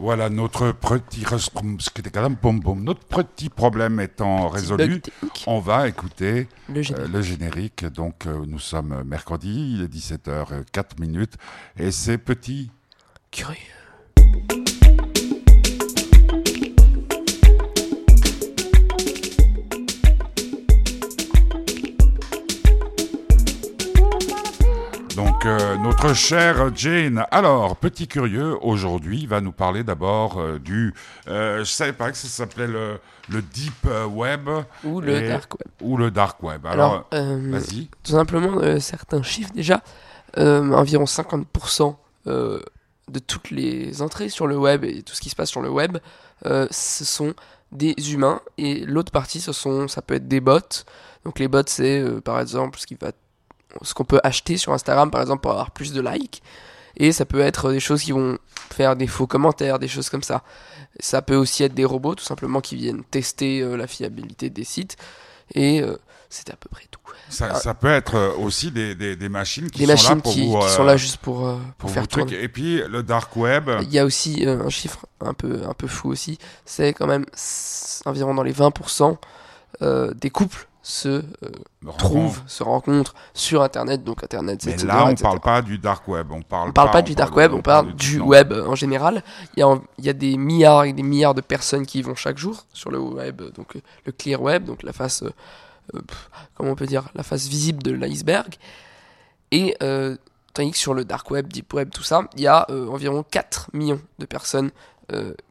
Voilà, notre petit, notre petit problème étant résolu, on va écouter le générique. Donc, nous sommes mercredi, il est 17h04 minutes, et c'est petit. Curieux. Donc, euh, notre chère Jane, alors, petit curieux, aujourd'hui, va nous parler d'abord euh, du. Euh, je savais pas que ça s'appelait le, le Deep Web. Ou le Dark Web. Ou le Dark Web. Alors, vas-y. Tout simplement, certains chiffres déjà. environ 50% de toutes les entrées sur le web et tout ce qui se passe sur le web, ce sont des humains. Et l'autre partie, ce sont, ça peut être des bots. Donc, les bots, c'est par exemple ce qui va ce qu'on peut acheter sur Instagram par exemple pour avoir plus de likes. Et ça peut être des choses qui vont faire des faux commentaires, des choses comme ça. Ça peut aussi être des robots tout simplement qui viennent tester euh, la fiabilité des sites. Et euh, c'est à peu près tout. Ça, ça, peut être euh, aussi des, des, des machines qui sont là pour qui, qui sont là juste pour, pour, faire tourner. Et puis le dark web. Il y a aussi un chiffre un peu un peu fou aussi. C'est quand même environ dans les 20% des couples se euh, trouvent, se rencontrent sur Internet. Donc Internet, c'est. Mais là, on ne parle pas du dark web. On parle, parle pas, du dark web. On parle, du, web en général. Il y, a, il y a des milliards et des milliards de personnes qui y vont chaque jour sur le web. Donc euh, le clear web, donc la face, euh, comment on peut dire, la face visible de l'iceberg. Et tandis que sur le dark web, deep web, tout ça, il y a environ 4 millions de personnes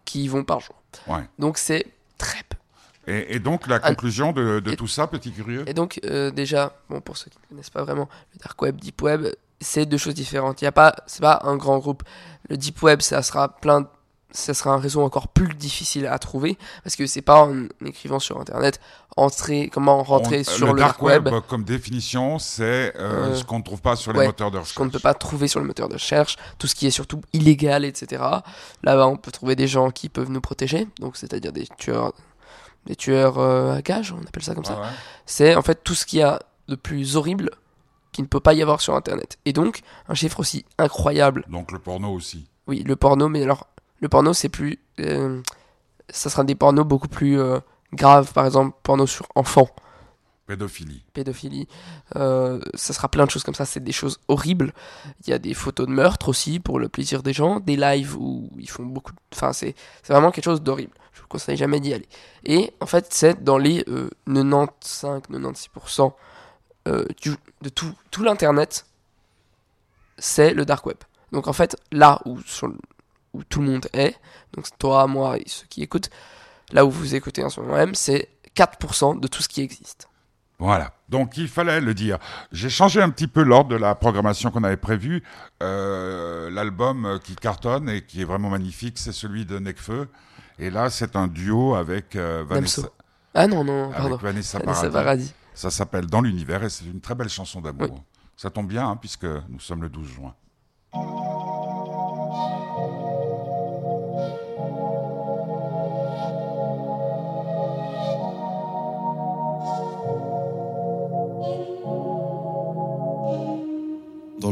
qui y vont par jour. Donc c'est très peu. Et, donc, la conclusion de, tout ça, petit curieux? Et donc, euh, déjà, bon, pour ceux qui ne connaissent pas vraiment, le dark web, deep web, c'est deux choses différentes. Il y a pas, c'est pas un grand groupe. Le deep web, ça sera plein, ça sera un réseau encore plus difficile à trouver parce que c'est pas en écrivant sur internet entrer, comment rentrer sur le, dark, web. Comme définition, c'est euh, euh, ce qu'on ne trouve pas sur les moteurs de recherche. Ce qu'on ne peut pas trouver sur le moteur de recherche, tout ce qui est surtout illégal, etc. Là-bas, on peut trouver des gens qui peuvent nous protéger, donc c'est-à-dire des tueurs des tueurs euh, à gages, on appelle ça comme ça. C'est en fait tout ce qu'il y a de plus horrible qui ne peut pas y avoir sur Internet. Et donc, un chiffre aussi incroyable. Donc le porno aussi. Oui, le porno, mais alors, le porno, c'est plus. Euh, ça sera des pornos beaucoup plus euh, graves, par exemple, porno sur enfants. Pédophilie. Pédophilie. Euh, ça sera plein de choses comme ça. C'est des choses horribles. Il y a des photos de meurtre aussi pour le plaisir des gens. Des lives où ils font beaucoup. Enfin, c'est vraiment quelque chose d'horrible. Conseille jamais d'y aller. Et en fait, c'est dans les 95-96% euh, euh, de tout, tout l'internet, c'est le dark web. Donc en fait, là où, où tout le monde est, donc toi, moi et ceux qui écoutent, là où vous écoutez en ce moment même, c'est 4% de tout ce qui existe. Voilà. Donc il fallait le dire. J'ai changé un petit peu l'ordre de la programmation qu'on avait prévue. Euh, l'album qui cartonne et qui est vraiment magnifique, c'est celui de Necfeu. Et là, c'est un duo avec euh, Vanessa. Ah non, non, avec. Vanessa, Paradis. Ça s'appelle Dans l'univers et c'est une très belle chanson d'amour. Ça tombe bien hein, puisque nous sommes le 12 juin.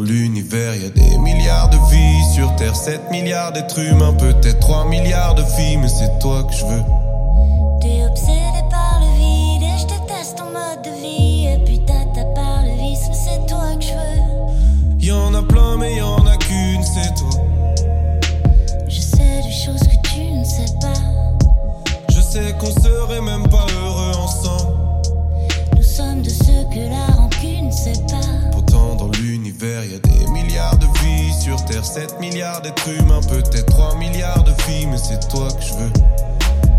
L'univers, il y a des milliards de vies. Sur Terre, 7 milliards d'êtres humains. Peut-être 3 milliards de filles, mais c'est toi que je veux. Vies. Sur Terre, 7 milliards d'êtres humains, peut-être 3 milliards de filles, mais c'est toi que je veux.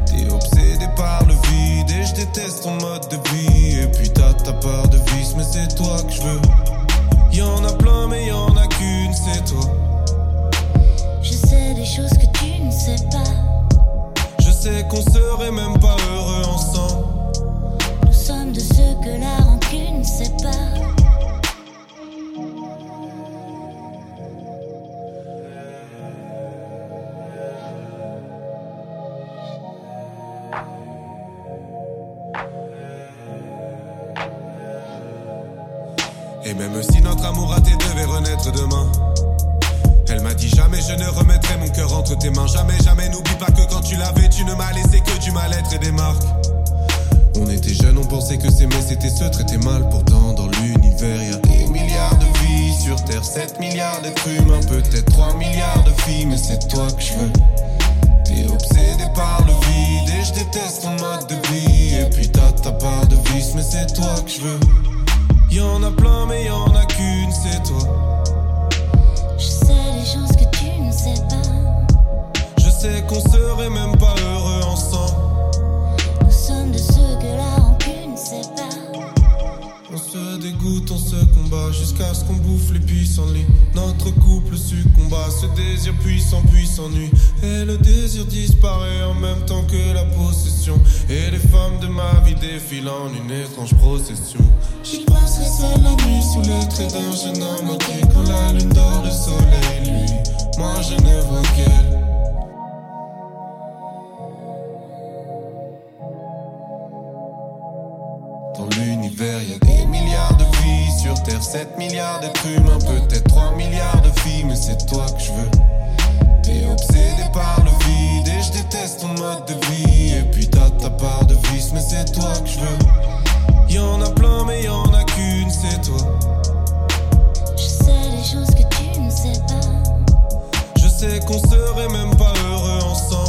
T'es obsédé par le vide et je déteste ton mode de vie. Et puis t'as ta part de vice, mais c'est toi que je veux. Y'en a plein, mais y'en a qu'une, c'est toi. Je sais des choses que tu ne sais pas. Je sais qu'on serait même pas heureux ensemble. Nous sommes de ceux que la rancune sait Jamais, jamais n'oublie pas que quand tu l'avais, tu ne m'as laissé que du mal-être et des marques. On était jeunes, on pensait que s'aimer c'était se traiter mal. Pourtant, dans l'univers, y a des milliards de vies sur Terre, 7 milliards d'êtres humains, peut-être 3 milliards de filles, mais c'est toi que je veux. T'es obsédé par le vide et je déteste ton mode de vie. Et puis t'as ta part de vice, mais c'est toi que je veux. Y en a plein, mais y en a qu'une, c'est toi. Je sais les choses que tu ne sais pas. Sais qu'on serait même pas heureux ensemble. Nous sommes de ceux que la rancune sépare. On se dégoûte, on se combat jusqu'à ce qu'on bouffe les puissants lits. Notre couple succomba, ce désir puissant puis s'ennuie. Et le désir disparaît en même temps que la possession. Et les femmes de ma vie défilent en une étrange procession. J'y passerai seul la nuit sous les traits d'un jeune homme entier. Quand la lune dort, le soleil, lui, moi je ne vois qu'elle. L'univers, y a des milliards de vies sur Terre, 7 milliards d'êtres humains, peut-être 3 milliards de filles, mais c'est toi que je veux. T'es obsédé par le vide et je déteste ton mode de vie. Et puis t'as ta part de vice, mais c'est toi que je veux. Y en a plein, mais y en a qu'une, c'est toi. Je sais les choses que tu ne sais pas. Je sais qu'on serait même pas heureux ensemble.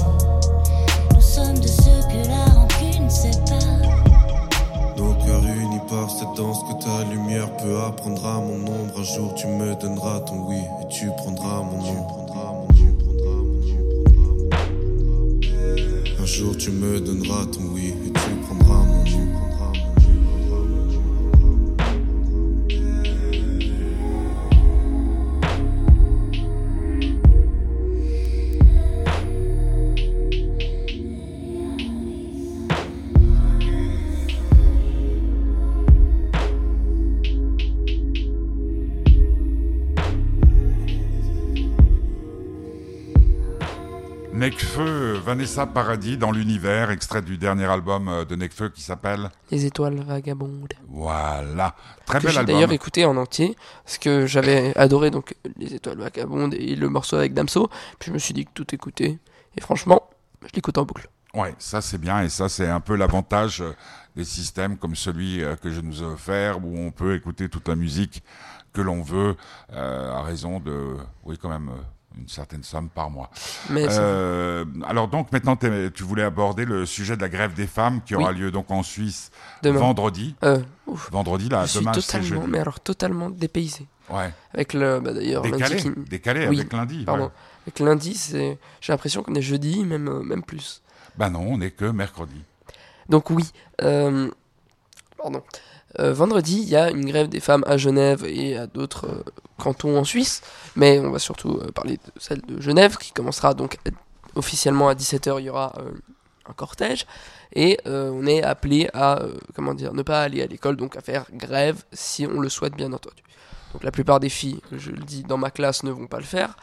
Cette danse que ta lumière peut apprendre à mon ombre. Un jour tu me donneras ton oui et tu prendras mon nom. Un jour tu me donneras ton oui Vanessa Paradis dans l'univers, extrait du dernier album euh, de Necfeu qui s'appelle Les étoiles vagabondes. Voilà. Très que bel j'ai album. d'ailleurs écouté en entier parce que j'avais adoré donc les étoiles vagabondes et le morceau avec Damso puis je me suis dit que tout écoutait et franchement je l'écoute en boucle Ouais, ça c'est bien et ça c'est un peu l'avantage euh, des systèmes comme celui euh, que je nous ai offert où on peut écouter toute la musique que l'on veut euh, à raison de, oui quand même, une certaine somme par mois. mais Euh, alors donc maintenant tu voulais aborder le sujet de la grève des femmes qui aura Oui. lieu donc en Suisse demain vendredi. euh, Vendredi là, je suis demain c'est totalement mais alors totalement dépaysé Ouais. avec le bah, d'ailleurs lundi Décalé, qui- décalé Oui, avec lundi. pardon ouais. avec lundi c'est j'ai l'impression qu'on est jeudi même euh, même plus Bah non, on n'est que mercredi. Donc oui, pardon. Euh, vendredi, il y a une grève des femmes à Genève et à d'autres euh, cantons en Suisse, mais on va surtout euh, parler de celle de Genève qui commencera donc officiellement à 17h, il y aura un cortège et on est appelé à comment dire, ne pas aller à l'école donc à faire grève si on le souhaite bien entendu. Donc la plupart des filles, je le dis dans ma classe ne vont pas le faire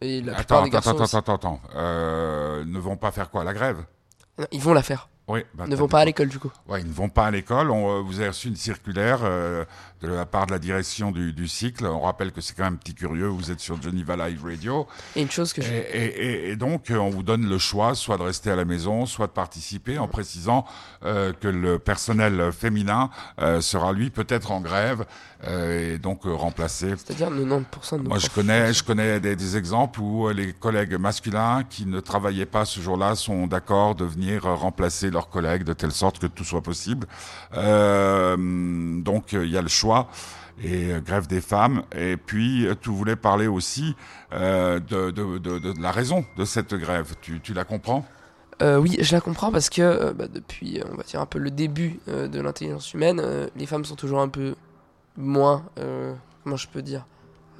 et la plupart Attends, des attends, garçons attends, attends, attends. Euh, ne vont pas faire quoi La grève? Aussi. ils vont la faire. Oui. bah, ne vont pas à l'école du coup. Ouais, ils ne vont pas à l'école. On, euh, vous avez reçu une circulaire euh, de la part de la direction du, du cycle. On rappelle que c'est quand même un petit curieux. Vous êtes sur Geneva Live Radio. Et une chose que je et- et- et donc, euh, on vous donne le choix, soit de rester à la maison, soit de participer, en précisant euh, que le personnel féminin euh, sera, lui, peut-être en grève, euh, et donc euh, remplacé C'est-à-dire 90% de nos moi, je connais, je connais des, des exemples où euh, les collègues masculins qui ne travaillaient pas ce jour-là sont d'accord de venir euh, remplacer leurs collègues de telle sorte que tout soit possible. Euh, donc, euh, il y a le choix et euh, grève des femmes. Et puis, euh, tu voulais parler aussi euh, de, de, de, de la raison de cette grève. Tu, tu la comprends? Euh, oui, je la comprends parce que euh, bah, depuis, euh, on va dire un peu le début euh, de l'intelligence humaine, euh, les femmes sont toujours un peu moins, euh, comment je peux dire,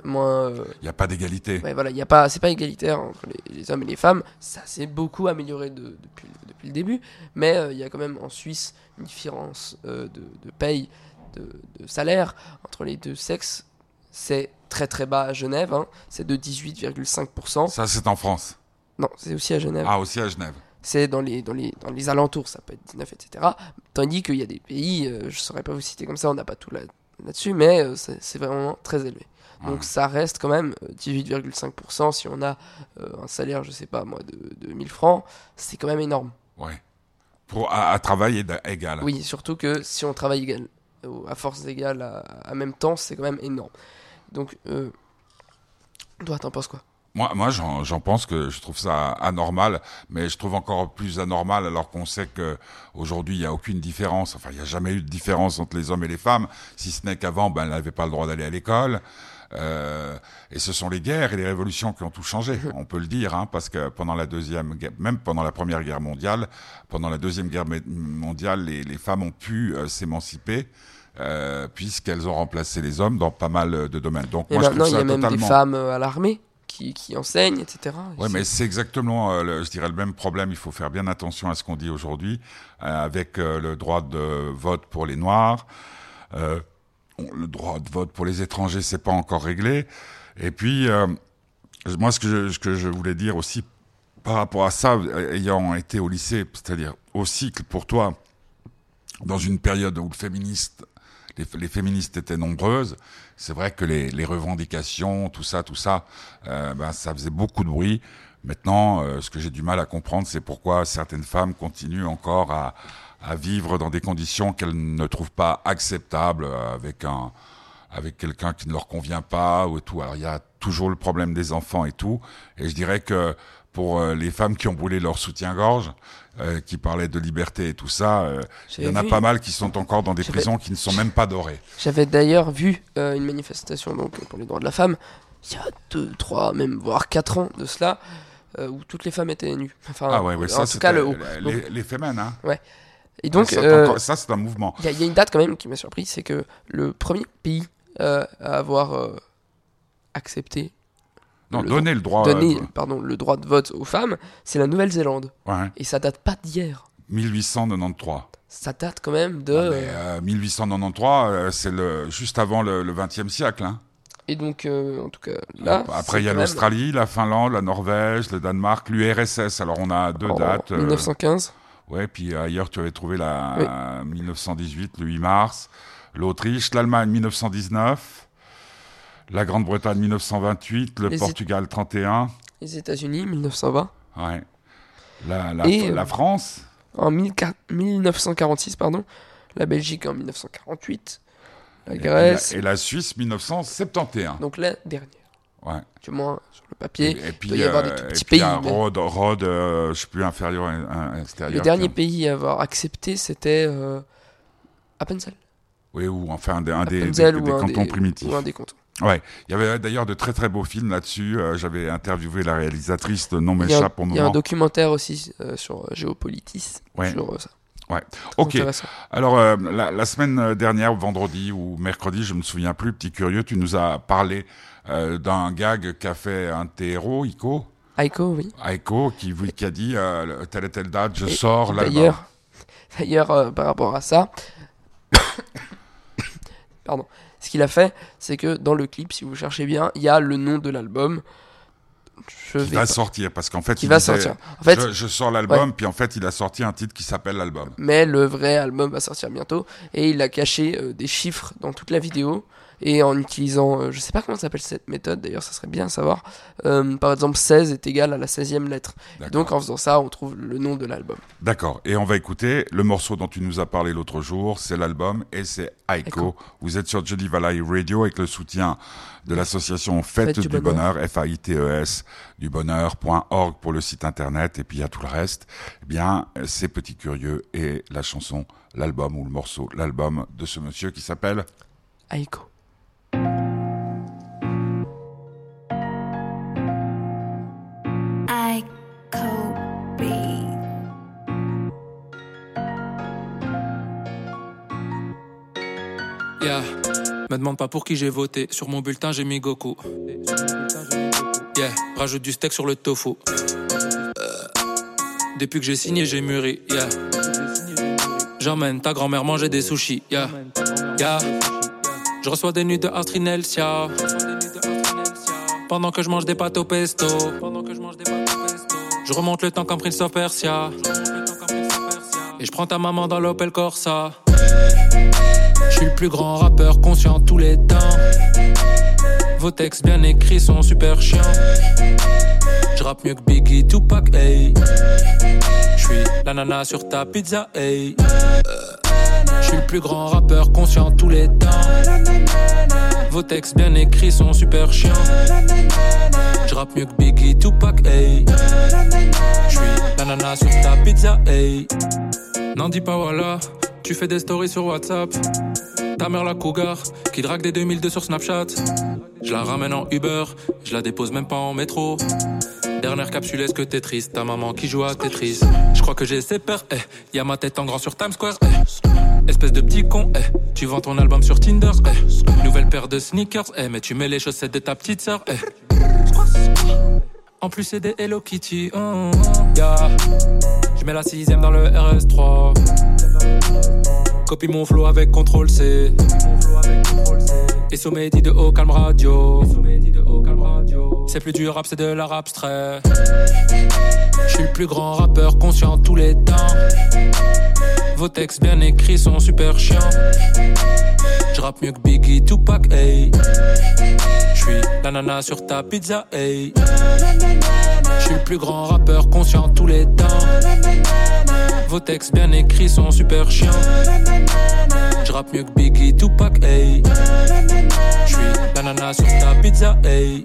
moins. euh, Il n'y a pas d'égalité. ouais, voilà, il a pas, c'est pas égalitaire entre les, les hommes et les femmes. Ça s'est beaucoup amélioré de- depuis, le- depuis le début, mais euh, il y a quand même en Suisse une différence euh, de, de paye, de, de salaire entre les deux sexes. C'est très très bas à Genève, hein, c'est de 18,5%. Ça, c'est en France? Non, c'est aussi à Genève. Ah, aussi à Genève. c'est dans les, dans, les, dans les alentours, ça peut être 19, etc. Tandis qu'il y a des pays, euh, je saurais pas vous citer comme ça, on n'a pas tout là- là-dessus, mais euh, c'est vraiment très élevé. Donc ça reste quand même euh, 18,5%. Si on a euh, un salaire, je sais pas moi, de, de 1000 francs, c'est quand même énorme. Ouais. Pour, à, à travail égal. Oui, surtout que si on travaille égal, euh, à force égale à, à même temps, c'est quand même énorme. Donc, euh, toi, t'en penses quoi? Moi, moi j'en pense que je trouve ça anormal, mais je trouve encore plus anormal alors qu'on sait que aujourd'hui il n'y a aucune différence. Enfin, il n'y a jamais eu de différence entre les hommes et les femmes, si ce n'est qu'avant, ben, elles n'avaient pas le droit d'aller à l'école. Euh, et ce sont les guerres et les révolutions qui ont tout changé. On peut le dire, hein, parce que pendant la deuxième, guerre- même pendant la première guerre mondiale, pendant la deuxième guerre mondiale, les, les femmes ont pu euh, s'émanciper. Euh, puisqu'elles ont remplacé les hommes dans pas mal de domaines. Donc Et moi je maintenant, trouve il y ça a même des femmes euh, à l'armée qui, qui enseignent, etc. C'est- mais c'est exactement, euh, le- je dirais, le même problème. Il faut faire bien attention à ce qu'on dit aujourd'hui, euh, avec euh, le droit de vote pour les Noirs. Euh, le droit de vote pour les étrangers, c'est pas encore réglé. Et puis, euh, moi, ce que, je, ce que je voulais dire aussi par rapport à ça, ayant été au lycée, c'est-à-dire au cycle pour toi, dans une période où le féministe, les, les féministes étaient nombreuses, c'est vrai que les, les revendications, tout ça, tout ça, euh, ben, ça faisait beaucoup de bruit. Maintenant, euh, ce que j'ai du mal à comprendre, c'est pourquoi certaines femmes continuent encore à, à vivre dans des conditions qu'elles ne trouvent pas acceptables, euh, avec un, avec quelqu'un qui ne leur convient pas ou tout. Alors il y a toujours le problème des enfants et tout. Et je dirais que pour euh, les femmes qui ont brûlé leur soutien-gorge, euh, qui parlaient de liberté et tout ça, euh, il y en a vu- pas mal qui sont encore dans des prisons qui ne sont même pas dorées. J'avais d'ailleurs vu euh, une manifestation donc, pour les droits de la femme il y a 2, 3, même voire 4 ans de cela, où toutes les femmes étaient nues. Enfin, Ah ouais, ouais, en tout cas c'était le haut. les, Donc- les fémènes, hein. Et donc, ça, c'est un mouvement. il y, y a une date quand même qui m'a surpris, c'est que le premier pays à avoir accepté, Non, le donner le droit. euh, pardon, le droit de vote aux femmes, c'est la Nouvelle-Zélande. ouais, Et ça date pas d'hier. 1893. Ça date quand même de. Mais, euh, 1893, euh, c'est le juste avant le, le 20e siècle. Hein. Et donc, euh, en tout cas, là. Après, il y a même l'Australie, la Finlande, la Norvège, le Danemark, l'URSS. Alors, on a deux en dates. euh, 1915. Ouais, puis ailleurs, tu avais trouvé la 1918, le 8 mars. L'Autriche, l'Allemagne, 1919. La Grande-Bretagne, 1928. Le Les Portugal, 31. Les États-Unis, 1920. Ouais. La, la, Et, euh, la France, En 14- 1946, pardon. La Belgique en 1948. La et Grèce. la, et la Suisse, 1971. Donc la dernière. Ouais. Du moins, sur le papier. Et, et puis, doit y avoir des euh, tout et petits pays, Rhodes, Rhodes, euh, je sais plus, inférieur à, à extérieur. Le dernier pays à avoir accepté, c'était euh, Appenzell. Oui, ou enfin un des, un des, des- des cantons des- primitifs. Ou un des cantons. Ouais, il y avait d'ailleurs de très très beaux films là-dessus. Euh, J'avais interviewé la réalisatrice, a un, m'échappe pour le il y a un moment. documentaire aussi euh, sur euh, Géopolitis. Ouais. Sur euh, ça. Ouais. Ok. Alors la, la semaine dernière, vendredi ou mercredi, je me souviens plus, petit curieux, tu nous as parlé d'un gag qu'a fait un de héros, Ico, Aiko, oui. Aiko, qui, a dit telle et telle date, je Et- sors l'album. D'ailleurs, d'ailleurs par rapport à ça, pardon, ce qu'il a fait, c'est que dans le clip, si vous cherchez bien, il y a le nom de l'album. Je Qui vais va pas- sortir parce qu'en fait, qui il va disait, sortir. En fait, je, je sors l'album, puis en fait, il a sorti un titre qui s'appelle l'album. mais le vrai album va sortir bientôt et il a caché euh, des chiffres dans toute la vidéo et en utilisant euh, je sais pas comment s'appelle cette méthode d'ailleurs ça serait bien à savoir Euh, par exemple 16 est égal à la 16e lettre donc en faisant ça on trouve le nom de l'album D'accord. Et on va écouter le morceau dont tu nous as parlé l'autre jour. C'est l'album et c'est Aiko. Vous êtes sur Jolly Valley Radio avec le soutien de l'association Fête, Fête du, du Bonheur, F-A-I-T-E-S, du bonheur.org pour le site internet. Et puis il y a tout le reste. Eh bien, c'est Petit Curieux et la chanson, l'album ou le morceau, l'album de ce monsieur qui s'appelle Aiko Me demande pas pour qui j'ai voté. Sur mon bulletin, j'ai mis Goku. Yeah. Rajoute du steak sur le tofu. Euh. Depuis que j'ai signé, j'ai mûri. Yeah. J'emmène ta grand-mère manger des sushis. Yeah. Yeah. Je reçois des nuits de Astrinelsia. Pendant que je mange des pâtes au pesto. Je remonte le temps comme Prince of Persia. Et je prends ta maman dans l'Opel Corsa. Je suis le plus grand rappeur conscient tous les temps. Vos textes bien écrits sont super chiants. Je rappe mieux que Biggie, Tupac, hey. Je suis l'ananas sur ta pizza, hey. Je suis le plus grand rappeur conscient tous les temps. Vos textes bien écrits sont super chiants. Je rappe mieux que Biggie, Tupac, hey. Je suis l'ananas sur ta pizza, hey. N'en dis pas voilà, tu fais des stories sur WhatsApp. Ta mère la cougar, qui drague des 2002 sur Snapchat. Je la ramène en Uber, je la dépose même pas en métro. Dernière capsule, est-ce que t'es triste? Ta maman qui joue à Tetris. Je crois que j'ai ses peurs, eh. Y'a ma tête en grand sur Times Square, eh. Espèce de petit con, eh. Tu vends ton album sur Tinder, eh. Nouvelle paire de sneakers, eh. Mais tu mets les chaussettes de ta petite sœur, eh. En plus, c'est des Hello Kitty, oh, yeah. Je mets la sixième dans le RS3. gon' love. Copie mon flow avec contrôle C. Et sommet dit de haut calme radio. C'est plus du rap, c'est de l'art abstrait. Je suis le plus grand rappeur conscient tous les temps. Vos textes bien écrits sont super chiants. Je rappe mieux que Biggie, Tupac, hey. Je suis l'ananas sur ta pizza, hey. Je suis le plus grand rappeur conscient tous les temps. Vos textes bien écrits sont super chiants. Je rappe mieux que Biggie, Tupac, hey. Je suis l'ananas sur ta pizza, hey.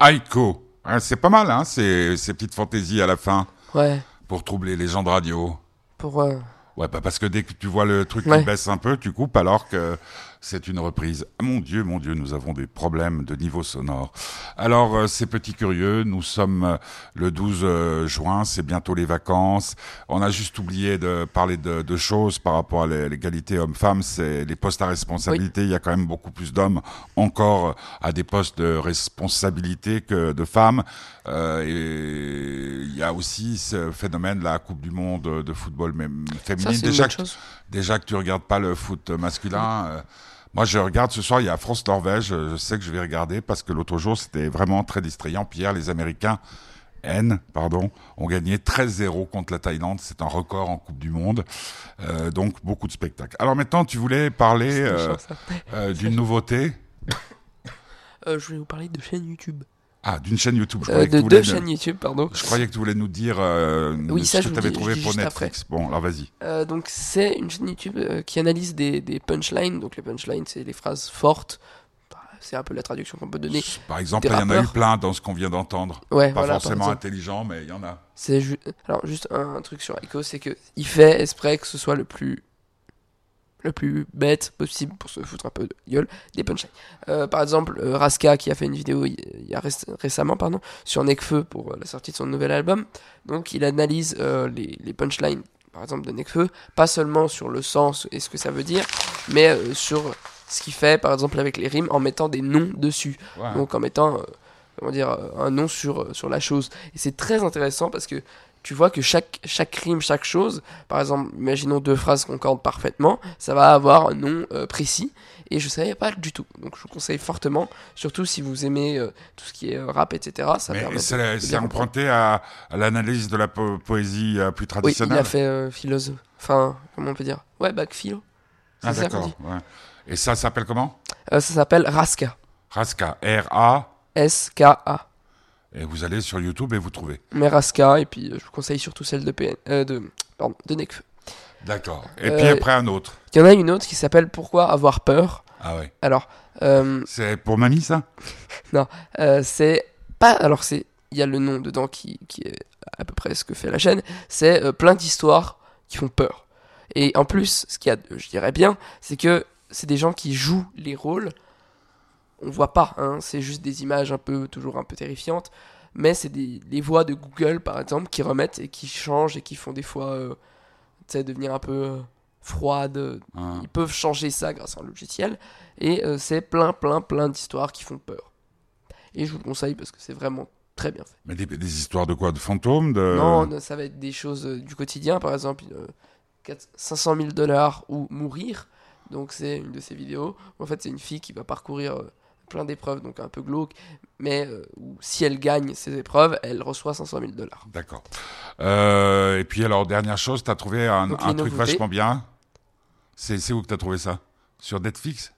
Aiko. Hein, c'est pas mal, hein, ces, ces petites fantaisies à la fin Ouais, pour troubler les gens de radio. pour. euh, Ouais, bah parce que dès que tu vois le truc Ouais. qui baisse un peu, tu coupes alors que c'est une reprise. Mon Dieu, mon Dieu, nous avons des problèmes de niveau sonore. Alors, euh, ces petits curieux, nous sommes euh, le 12 euh, juin, c'est bientôt les vacances. On a juste oublié de parler de, de choses par rapport à l'é- l'égalité homme-femme, c'est les postes à responsabilité. Il y a quand même beaucoup plus d'hommes encore à des postes de responsabilité que de femmes. Euh, et il y a aussi ce phénomène, la Coupe du Monde de football même féminine. Déjà que, déjà que tu regardes pas le foot masculin. euh, moi, je regarde ce soir, il y a France-Norvège. Je sais que je vais regarder parce que l'autre jour, c'était vraiment très distrayant. Hier, les Américains, N, pardon, ont gagné 13-0 contre la Thaïlande. C'est un record en Coupe du Monde. Euh, donc, beaucoup de spectacles. Alors maintenant, tu voulais parler euh, euh, d'une nouveauté? Je voulais vous parler de chaîne YouTube. Ah, d'une chaîne YouTube. Je Euh, de deux chaînes YouTube, pardon. je croyais que tu voulais nous dire euh, Oui, ça, ce que tu avais trouvé pour Netflix. Bon, alors vas-y. Euh, donc c'est une chaîne YouTube euh, qui analyse des, des punchlines. Donc les punchlines, c'est les phrases fortes. Bah, C'est un peu la traduction qu'on peut donner. Par exemple, il y en a eu plein dans ce qu'on vient d'entendre. Ouais, Pas voilà. forcément intelligent, mais il y en a. C'est ju- alors juste un, un truc sur Aiko, c'est que il fait exprès que ce soit le plus le plus bête possible pour se foutre un peu de gueule des punchlines. Euh, par exemple, euh, Raska qui a fait une vidéo il y a réc- récemment pardon sur Nekfeu pour euh, la sortie de son nouvel album. Donc il analyse les, les punchlines par exemple de Nekfeu, pas seulement sur le sens et ce que ça veut dire, mais sur ce qu'il fait par exemple avec les rimes en mettant des noms dessus. Donc en mettant comment dire un nom sur sur la chose et c'est très intéressant parce que tu vois que chaque chaque rime chaque chose par exemple imaginons deux phrases concordent parfaitement ça va avoir un nom euh, précis et je savais pas du tout donc je vous conseille fortement surtout si vous aimez euh, tout ce qui est euh, rap etc ça Mais c'est emprunté à, à l'analyse de la po- poésie euh, plus oui il traditionnelle. a fait philosophe enfin comment on peut dire? Ouais bac philo c'est ah d'accord. ouais. Et ça s'appelle comment? Ça s'appelle Raska Raska. R-A. S K A Et vous allez sur YouTube et vous trouvez. mais Raska et puis euh, je vous conseille surtout celle de PN euh, de pardon de Nekfeu D'accord. Et Euh, puis après un autre. il y en a une autre qui s'appelle Pourquoi avoir peur? Ah ouais. alors euh, C'est pour mamie ça? Euh, c'est pas alors c'est il y a le nom dedans qui, qui est à peu près ce que fait la chaîne c'est euh, plein d'histoires qui font peur et en plus ce qu'il y a je dirais bien c'est que c'est des gens qui jouent les rôles on voit pas hein, c'est juste des images un peu toujours un peu terrifiantes mais c'est des les voix de Google par exemple qui remettent et qui changent et qui font des fois euh, tu sais devenir un peu euh, froides Hein. ils peuvent changer ça grâce à un logiciel et euh, c'est plein plein plein d'histoires qui font peur et je vous le conseille parce que c'est vraiment très bien fait. Mais des, des histoires de quoi? De fantômes? De... Non, ça va être des choses euh, du quotidien, par exemple euh, 4 500 000 dollars ou mourir. Donc c'est une de ces vidéos. En fait, c'est une fille qui va parcourir euh, plein d'épreuves, donc un peu glauque, mais euh, si elle gagne ces épreuves, elle reçoit 500 000 dollars. D'accord. Euh, et puis alors, dernière chose, tu as trouvé un, Donc, un les truc vachement bien. C'est où que tu as trouvé ça? Sur Netflix?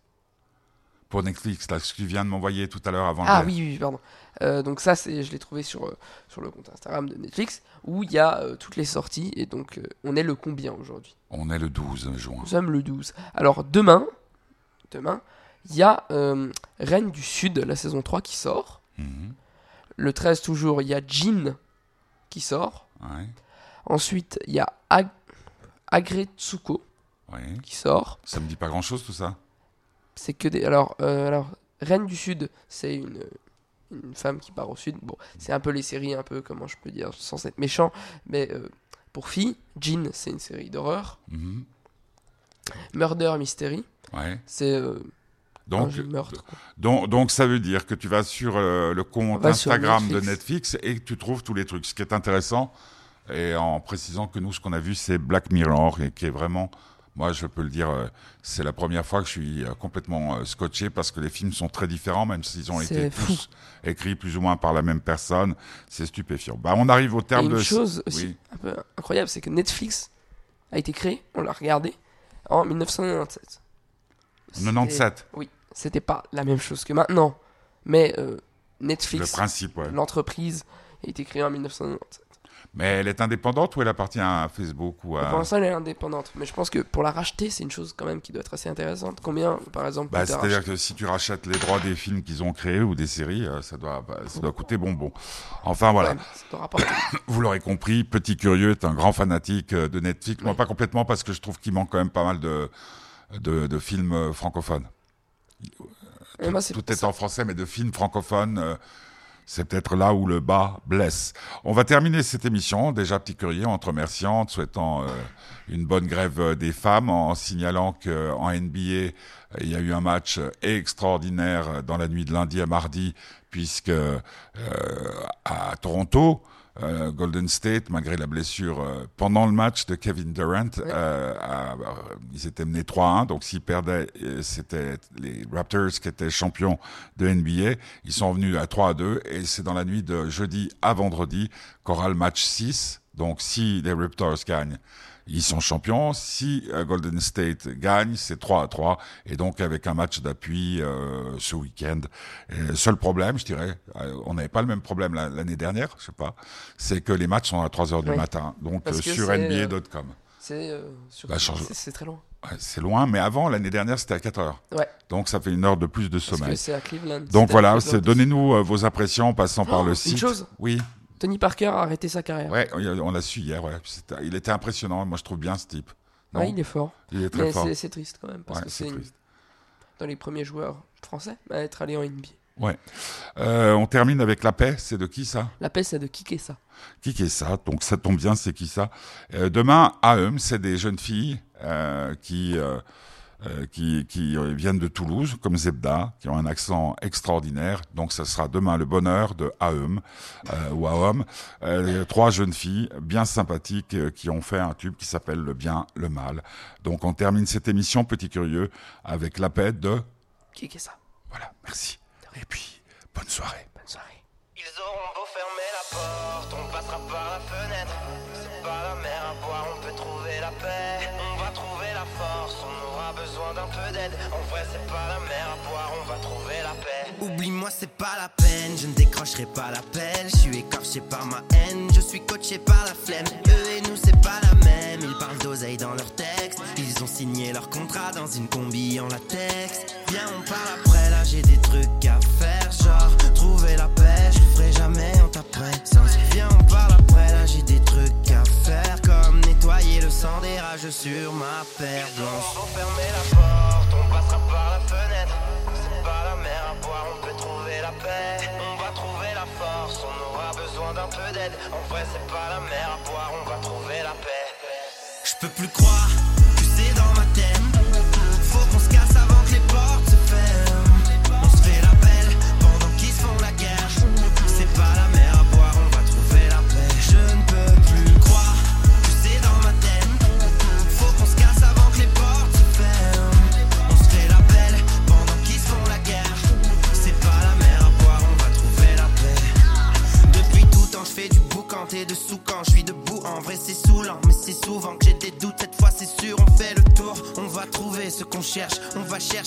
Pour Netflix, là, ce que tu viens de m'envoyer tout à l'heure avant. Ah le- oui, oui, pardon. Euh, donc ça, je l'ai trouvé sur, euh, sur le compte Instagram de Netflix, où il y a euh, toutes les sorties, et donc on est le combien aujourd'hui? On est le 12 juin. Nous sommes le 12. Alors demain, demain, il y a euh, Reine du Sud, la saison 3 qui sort. Mhm. Le 13 toujours, il y a Jin qui sort. Ouais, Ensuite, il y a Ag- Agretsuko ouais. qui sort. Ça me dit pas grand-chose tout ça C'est que des. Alors, euh, alors Reine du Sud, c'est une, une femme qui part au Sud. Bon, c'est un peu les séries, un peu, comment je peux dire, sans être méchant. Mais euh, pour filles, Jin, c'est une série d'horreur. Mhm. Murder Mystery, Ouais. c'est euh, Donc, meurtre. ça veut dire que tu vas sur euh, le compte va sur Instagram de Netflix. Et que tu trouves tous les trucs. Ce qui est intéressant, et en précisant que nous, ce qu'on a vu, c'est Black Mirror, et qui est vraiment, moi je peux le dire, euh, c'est la première fois que je suis euh, complètement scotché parce que les films sont très différents, même s'ils ont été fou. tous écrits plus ou moins par la même personne. C'est stupéfiant. Bah, on arrive au Et terme une de... chose aussi Oui. un peu incroyable, c'est que Netflix a été créé, on l'a regardé, en 1997. C'était- 97, Oui, c'était pas la même chose que maintenant, mais euh, Netflix, ouais. l'entreprise, a été créée en 1997. Mais elle est indépendante ou elle appartient à Facebook ou Pour à... l'instant, elle est indépendante, mais je pense que pour la racheter, c'est une chose quand même qui doit être assez intéressante. Combien, par exemple, Bah, C'est-à-dire que si tu rachètes les droits des films qu'ils ont créés ou des séries, euh, ça doit, bah, ça doit coûter bonbon. Enfin voilà, Ouais, ça vous l'aurez compris, Petit Curieux est un grand fanatique euh, de Netflix. Moi, pas complètement parce que je trouve qu'il manque quand même pas mal de, de, de films francophones. Et moi, c'est Tout est en français, mais de films francophones, euh, c'est peut-être là où le bas blesse. On va terminer cette émission, déjà Petit Curieux, en te remerciant, en te souhaitant euh, une bonne grève euh, des femmes, en signalant qu'en NBA, il y a eu un match extraordinaire dans la nuit de lundi à mardi, puisque euh, à Toronto, euh, Golden State, malgré la blessure euh, pendant le match de Kevin Durant, euh, euh, ils étaient menés 3-1. Donc s'ils perdaient, euh, c'était les Raptors qui étaient champions de NBA. Ils sont venus à 3-2 et c'est dans la nuit de jeudi à vendredi qu'aura le match 6. Donc si les Raptors gagnent, ils sont champions. Si euh, Golden State gagne, c'est 3 à 3. Et donc avec un match d'appui euh, ce week-end. Et le seul problème, je dirais, euh, on n'avait pas le même problème la- l'année dernière, je sais pas, c'est que les matchs sont à 3 heures du Oui. matin. Donc Parce euh, sur NBA.com. C'est euh, Bah, très loin. Ouais, c'est loin, mais avant, l'année dernière, c'était à 4 heures. Ouais. Donc ça fait une heure de plus de Parce que sommeil. c'est à Cleveland. Donc voilà, donnez-nous euh, vos impressions en passant par Oh, le une site. chose. Oui, Tony Parker a arrêté sa carrière. ouais, on l'a su hier. Ouais. Il était impressionnant. Moi, je trouve bien ce type. Ouais, il est fort. Il est très Mais fort. c'est- triste quand même, parce Ouais, que c'est une- triste. dans les premiers joueurs français à être allé en NBA. Euh, on termine avec la paix. C'est de qui ça? La paix, c'est de. Qui est ça Donc ça tombe bien, c'est qui ça? Euh, Demain, AEM, c'est des jeunes filles euh, qui, euh, qui, qui euh, viennent de Toulouse, comme Zebda, qui ont un accent extraordinaire. Donc ça sera demain le bonheur de AEM, euh, ou AOM. Euh, trois jeunes filles bien sympathiques euh, qui ont fait un tube qui s'appelle Le bien, le mal. Donc on termine cette émission, petit curieux, avec la paix de... Kicker ça? Voilà, merci. Et puis, bonne soirée. Bonne soirée. Ils auront beau fermer la porte, on passera par la fenêtre. C'est pas la mer à boire, on peut trouver la paix. On va trouver la force, on peu d'aide. En vrai, c'est pas la mer à boire, on va trouver la paix. Oublie-moi, c'est pas la peine, je ne décrocherai pas l'appel. Je suis écorché par ma haine, je suis coaché par la flemme. Eux et nous, c'est pas la même. Ils parlent d'oseille dans leurs textes. Ils ont signé leur contrat dans une combi en latex. Viens, on parle après, là j'ai des trucs à faire. Genre, trouver la paix, je ferai jamais en ta présence. Sang des sur ma paire blanche. fermer la porte, on passera par la fenêtre. C'est pas la mer à boire, on peut trouver la paix. On va trouver la force, on aura besoin d'un peu d'aide. En vrai, c'est pas la mer à boire, on va trouver la paix. Je peux plus croire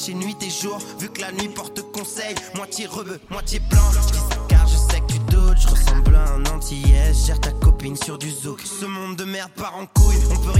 marcher nuit et jour, vu que la nuit porte conseil. Moitié rebeu, moitié blanc. Car je sais que tu doutes, je ressemble à un antillais. Gère ta copine sur du zouk. Ce monde de merde part en couille, on peut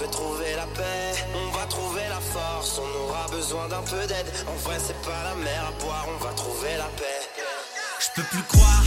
On va trouver la paix, on va trouver la force, on aura besoin d'un peu d'aide. En vrai, c'est pas la mer à boire, on va trouver la paix. Je peux plus croire